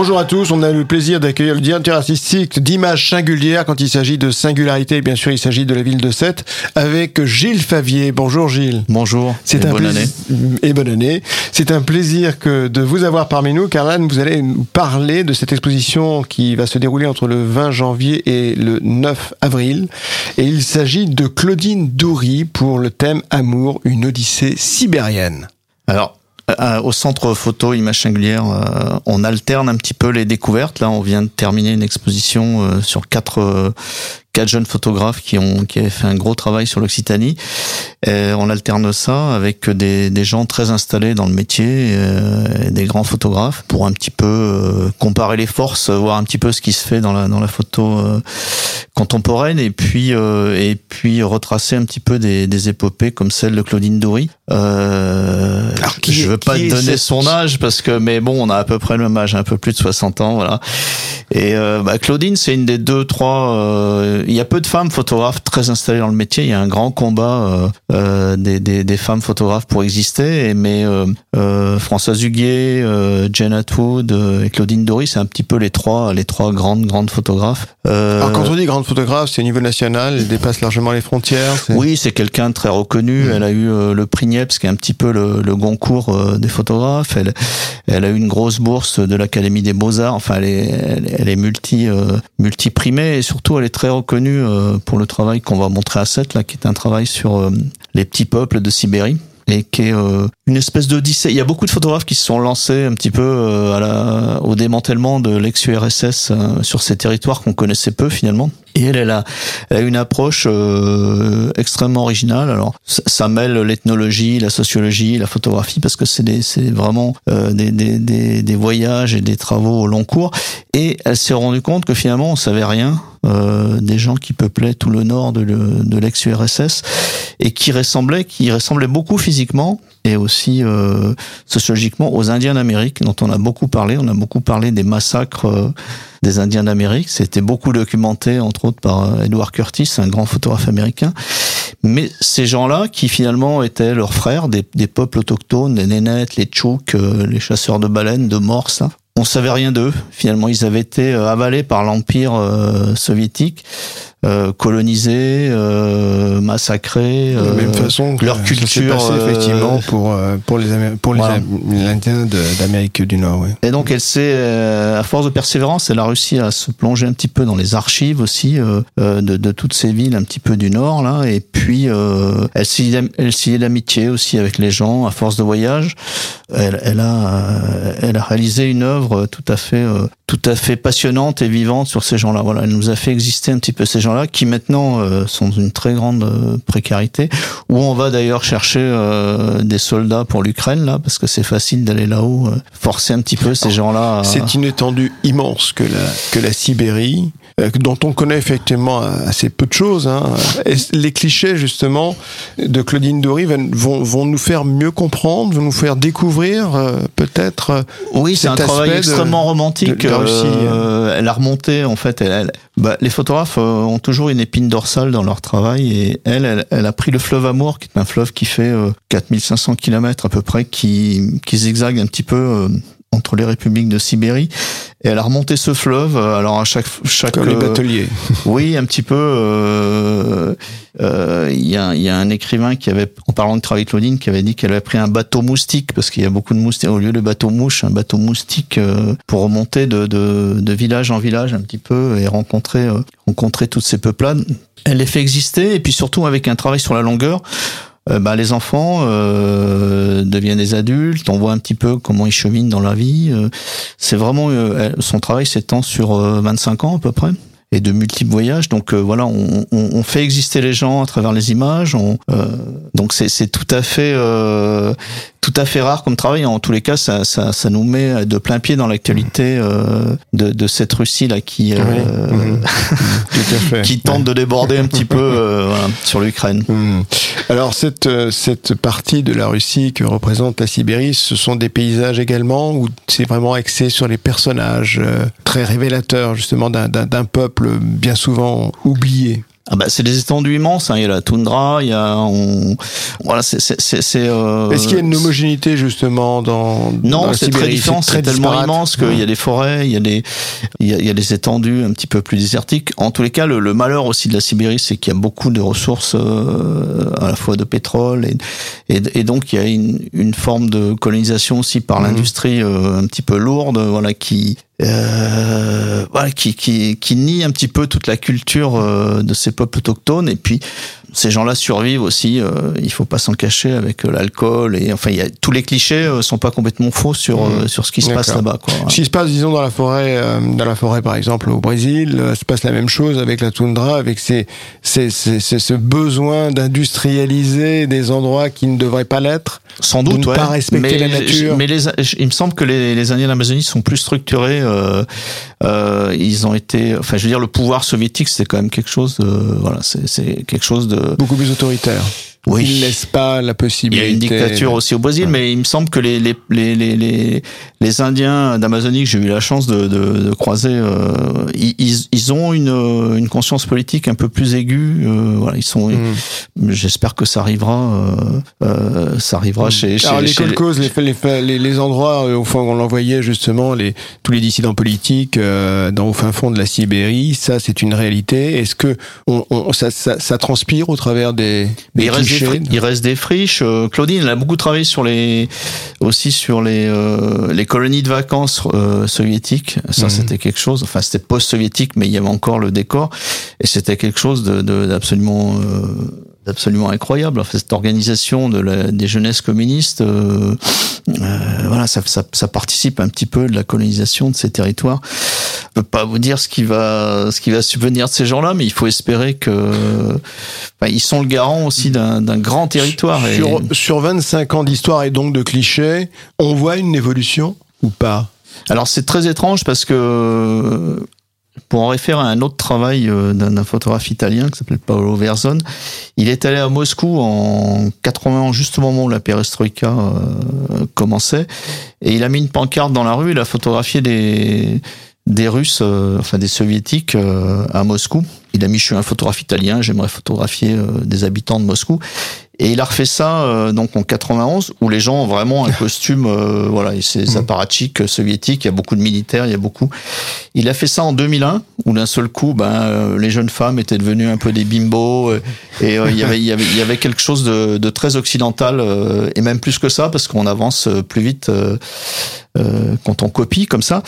Bonjour à tous, on a le plaisir d'accueillir le directeur artistique d'Images Singulières quand il s'agit de singularité, bien sûr il s'agit de la ville de Sète, avec Gilles Favier. Bonjour Gilles. Bonjour, c'est un bonne année. Et bonne année. C'est un plaisir que de vous avoir parmi nous, car là vous allez nous parler de cette exposition qui va se dérouler entre le 20 janvier et le 9 avril. Et il s'agit de Claudine Doury pour le thème Amour, une odyssée sibérienne. Alors, euh, au centre photo image singulière, euh, on alterne un petit peu les découvertes. Là, on vient de terminer une exposition euh, sur quatre quatre jeunes photographes qui ont qui avaient fait un gros travail sur l'Occitanie. On alterne ça avec des, des gens très installés dans le métier, des grands photographes, pour un petit peu comparer les forces, voir un petit peu ce qui se fait dans la dans la photo contemporaine, et puis et puis retracer un petit peu des, des épopées comme celle de Claudine Doury. Euh, je veux pas te donner son âge parce que, mais bon, on a à peu près le même âge, un peu plus de 60 ans, voilà. Et euh, bah, Claudine, c'est une des deux, trois. Euh, il y a peu de femmes photographes très installées dans le métier. Il y a un grand combat euh, euh des, des, des, femmes photographes pour exister. Et, mais Françoise Huguet, Jen Atwood et Claudine Dory, c'est un petit peu les trois, les trois grandes, grandes photographes. Alors quand on dit grande photographe, c'est au niveau national, elle dépasse largement les frontières. Oui, c'est quelqu'un de très reconnu. Mmh. Elle a eu le prix Niepce, qui est un petit peu le, le Goncourt des photographes. Elle, elle a eu une grosse bourse de l'Académie des Beaux Arts. Enfin, elle est, elle, elle est multi euh, multi primée et surtout elle est très reconnue euh, pour le travail qu'on va montrer à 7 là qui est un travail sur euh, les petits peuples de Sibérie et qui est une espèce d'odyssée. Il y a beaucoup de photographes qui se sont lancés un petit peu à la, au démantèlement de l'ex-URSS sur ces territoires qu'on connaissait peu finalement. Et elle, elle a, elle a une approche euh, extrêmement originale. Alors, ça, mêle l'ethnologie, la sociologie, la photographie, parce que c'est c'est vraiment euh, des, des, des, des, voyages et des travaux au long cours. Et elle s'est rendue compte que finalement, on savait rien euh, des gens qui peuplaient tout le nord de, l'ex-URSS et qui ressemblaient, qui ressemblaient beaucoup physiquement et aussi euh, sociologiquement aux Indiens d'Amérique, dont on a beaucoup parlé. On a beaucoup parlé des massacres euh, des Indiens d'Amérique. C'était beaucoup documenté, entre autres, par euh, Edward Curtis, un grand photographe américain. Mais ces gens-là, qui finalement étaient leurs frères, des, peuples autochtones, les Nénètes, les Tchouks, les chasseurs de baleines, de morses, hein, on savait rien d'eux. Finalement, ils avaient été euh, avalés par l'empire soviétique. Euh, colonisés, euh, massacrés. de même euh, façon que leur culture passé, effectivement pour pour les pour les Indiens d'Amérique du Nord. Oui. Et donc elle s'est à force de persévérance, elle a réussi à se plonger un petit peu dans les archives aussi de, de toutes ces villes un petit peu du Nord là, et puis elle s'y elle s'y d'amitié aussi avec les gens à force de voyage. Elle, elle a elle a réalisé une œuvre tout à fait tout à fait passionnante et vivante sur ces gens-là. Voilà, elle nous a fait exister un petit peu ces gens là qui maintenant euh, sont d'une très grande euh, précarité, où on va d'ailleurs chercher euh, des soldats pour l'Ukraine, là, parce que c'est facile d'aller là-haut, forcer un petit peu ces gens-là. C'est une étendue immense que la, que la Sibérie, dont on connaît effectivement assez peu de choses. Hein. les clichés, justement, de Claudine Dory vont, vont nous faire mieux comprendre, vont nous faire découvrir peut-être. Oui, c'est un travail extrêmement romantique. Elle a remonté, en fait, bah, les photographes ont toujours une épine dorsale dans leur travail et elle, elle, a pris le fleuve Amour, qui est un fleuve qui fait 4500 euh, km à peu près, qui, qui zigzague un petit peu euh, entre les républiques de Sibérie et elle a remonté ce fleuve. Euh, alors à chaque chaque Comme les bateliers. oui, un petit peu. Il euh, y, a, y a un écrivain qui avait, en parlant de travail Claudine, qui avait dit qu'elle avait pris un bateau moustique parce qu'il y a beaucoup de moustiques au lieu de bateau mouche, un bateau moustique pour remonter de, de, de, village en village un petit peu et rencontrer rencontrer toutes ces peuplades. Elle les fait exister et puis surtout avec un travail sur la longueur. Euh, bah, les enfants euh, deviennent des adultes, on voit un petit peu comment ils cheminent dans la vie. Euh, c'est vraiment son travail s'étend sur 25 ans à peu près et de multiples voyages. Donc voilà, on, on, on, fait exister les gens à travers les images. On, donc c'est tout à fait tout à fait rare comme travail. En tous les cas, ça, ça, ça nous met de plein pied dans l'actualité euh, de, de, cette Russie là qui euh, mhm. qui tente de déborder un petit peu euh, voilà, sur l'Ukraine. Mhm. Alors cette euh, cette partie de la Russie que représente la Sibérie, ce sont des paysages également où c'est vraiment axé sur les personnages euh, très révélateurs justement d'un peuple bien souvent oublié. ah bah c'est des étendues immenses. Hein. Il y a la toundra, il y a on... voilà c'est c'est c'est. Euh... Est-ce qu'il y a une homogénéité justement dans Non, c'est très différent. C'est tellement immense qu'il y a des forêts, il y a des il y a, il y a des étendues un petit peu plus désertiques. En tous les cas, le, le malheur aussi de la Sibérie, c'est qu'il y a beaucoup de ressources euh, à la fois de pétrole et, et, et donc il y a une, une forme de colonisation aussi par mmh. l'industrie euh, un petit peu lourde, voilà qui voilà, qui, qui, qui nie un petit peu toute la culture euh, de ces peuples autochtones. Et puis ces gens-là survivent aussi. Euh, il faut pas s'en cacher avec euh, l'alcool et enfin, il y a, tous les clichés euh, sont pas complètement faux sur mmh. sur ce qui se passe là-bas. Quoi. Ce qui se passe, disons, dans la forêt, dans la forêt par exemple au Brésil, se passe la même chose avec la toundra, avec ces, ces, ces, ce besoin d'industrialiser des endroits qui ne devraient pas l'être. Sans doute, de ne ouais. pas respecter mais, la nature. Mais les, il me semble que les, les Indiens d'Amazonie sont plus structurés. Euh, euh, ils ont été, enfin, je veux dire, le pouvoir soviétique, c'est quand même quelque chose. De, voilà, c'est quelque chose de beaucoup plus autoritaire. Oui. Il laisse pas la possibilité. Il y a une dictature aussi au Brésil, ouais. mais il me semble que les les les les les, Indiens d'Amazonie que j'ai eu la chance de de, de croiser, euh, ils ils ont une une conscience politique un peu plus aiguë. Euh, voilà, ils sont. Mm. J'espère que ça arrivera. Euh, euh ça arrivera mm. chez. Alors chez, les colcos, les, les les les endroits au fond on l'envoyait justement les tous les dissidents politiques euh, dans au fin fond de la Sibérie, ça c'est une réalité. Est-ce que on, on ça, ça, ça transpire au travers des, des il reste, des il reste des friches. Euh, Claudine, elle a beaucoup travaillé sur les, aussi sur les, euh, les colonies de vacances euh, soviétiques. Ça, mmh. c'était quelque chose. Enfin, c'était post-soviétique, mais il y avait encore le décor, et c'était quelque chose de, d'absolument absolument incroyable. Enfin, cette organisation de la, des jeunesses communistes, euh, euh, voilà, ça, ça, ça, participe un petit peu de la colonisation de ces territoires. Je peux pas vous dire ce qui va, ce qui va subvenir de ces gens-là, mais il faut espérer que, ils sont le garant aussi d'un grand territoire. Sur, et... sur 25 ans d'histoire et donc de clichés, on voit une évolution ou pas? Alors c'est très étrange parce que pour en référer à un autre travail euh, d'un photographe italien qui s'appelle Paolo Verzon, il est allé à Moscou en 80 juste au moment où la perestroïka euh, commençait, et il a mis une pancarte dans la rue, il a photographié des, des Russes, euh, enfin des Soviétiques à Moscou. Il a mis, je suis un photographe italien, j'aimerais photographier euh, des habitants de Moscou. Et il a refait ça euh, donc en 91 où les gens ont vraiment un costume, euh, voilà, c'est des apparatchiks soviétiques. Il y a beaucoup de militaires, il y a beaucoup. Il a fait ça en 2001 où d'un seul coup, ben euh, les jeunes femmes étaient devenues un peu des bimbos et il y avait il y avait il y avait quelque chose de, de très occidental et même plus que ça parce qu'on avance plus vite quand on copie comme ça.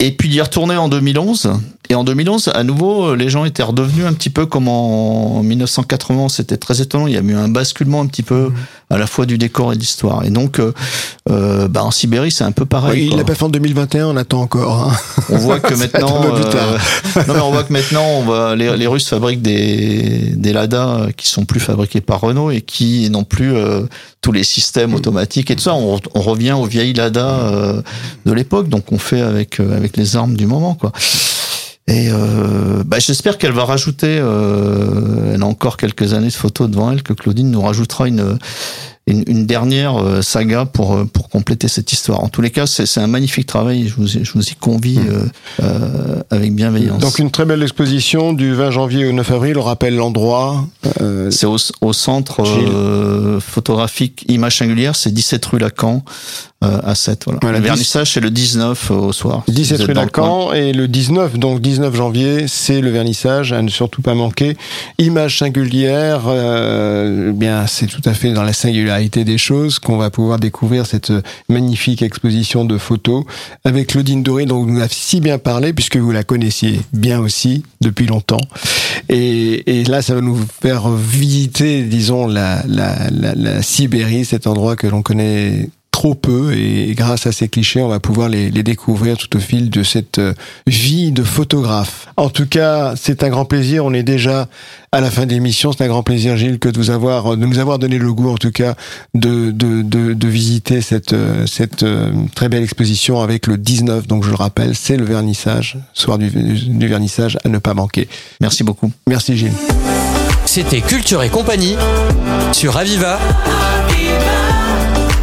Et puis d'y retourner en 2011. Et en 2011, à nouveau, les gens étaient redevenus un petit peu comme en 1980. C'était très étonnant. Il y a eu un basculement un petit peu à la fois du décor et de l'histoire. Et donc, euh, bah en Sibérie, c'est un peu pareil. Oui, il l'a pas fait en 2021. On attend encore. Hein. On voit que maintenant, euh, non mais on voit que maintenant, on va, les, les Russes fabriquent des des Lada qui sont plus fabriqués par Renault et qui n'ont plus euh, tous les systèmes automatiques et tout ça. On, on revient aux vieilles Lada euh, de l'époque. Donc, on fait avec avec les armes du moment, quoi. Et euh, bah, j'espère qu'elle va rajouter, euh, elle a encore quelques années de photos devant elle, que Claudine nous rajoutera une, une, une dernière euh, saga pour, pour compléter cette histoire. En tous les cas, c'est un magnifique travail, je vous, je vous y convie mmh. euh, avec bienveillance. Donc une très belle exposition du 20 janvier au 9 avril, on rappelle l'endroit. Euh... C'est au, au, centre photographique Image Singulière, c'est 17 rue Lacan, à 7. Voilà. voilà le vernissage, c'est le 19 au soir. 17 rue Lacan et le 19, donc 19 janvier, c'est le vernissage, à ne surtout pas manquer. Image singulière, euh, bien, c'est tout à fait dans la singularité des choses qu'on va pouvoir découvrir cette magnifique exposition de photos avec Claudine Doré, dont vous avez si bien parlé, puisque vous la connaissiez bien aussi depuis longtemps. Et, et là, ça va nous faire visiter, disons, la, la, la, la Sibérie, cet endroit que l'on connaît trop peu et grâce à ces clichés, on va pouvoir les, les, découvrir tout au fil de cette vie de photographe. En tout cas, c'est un grand plaisir. On est déjà à la fin de l'émission. C'est un grand plaisir, Gilles, que de vous avoir, de nous avoir donné le goût, en tout cas, de, de, de, de visiter cette, cette très belle exposition avec le 19. Donc, je le rappelle, c'est le vernissage, soir du, du vernissage à ne pas manquer. Merci beaucoup. Merci, Gilles. C'était Culture et compagnie sur Aviva.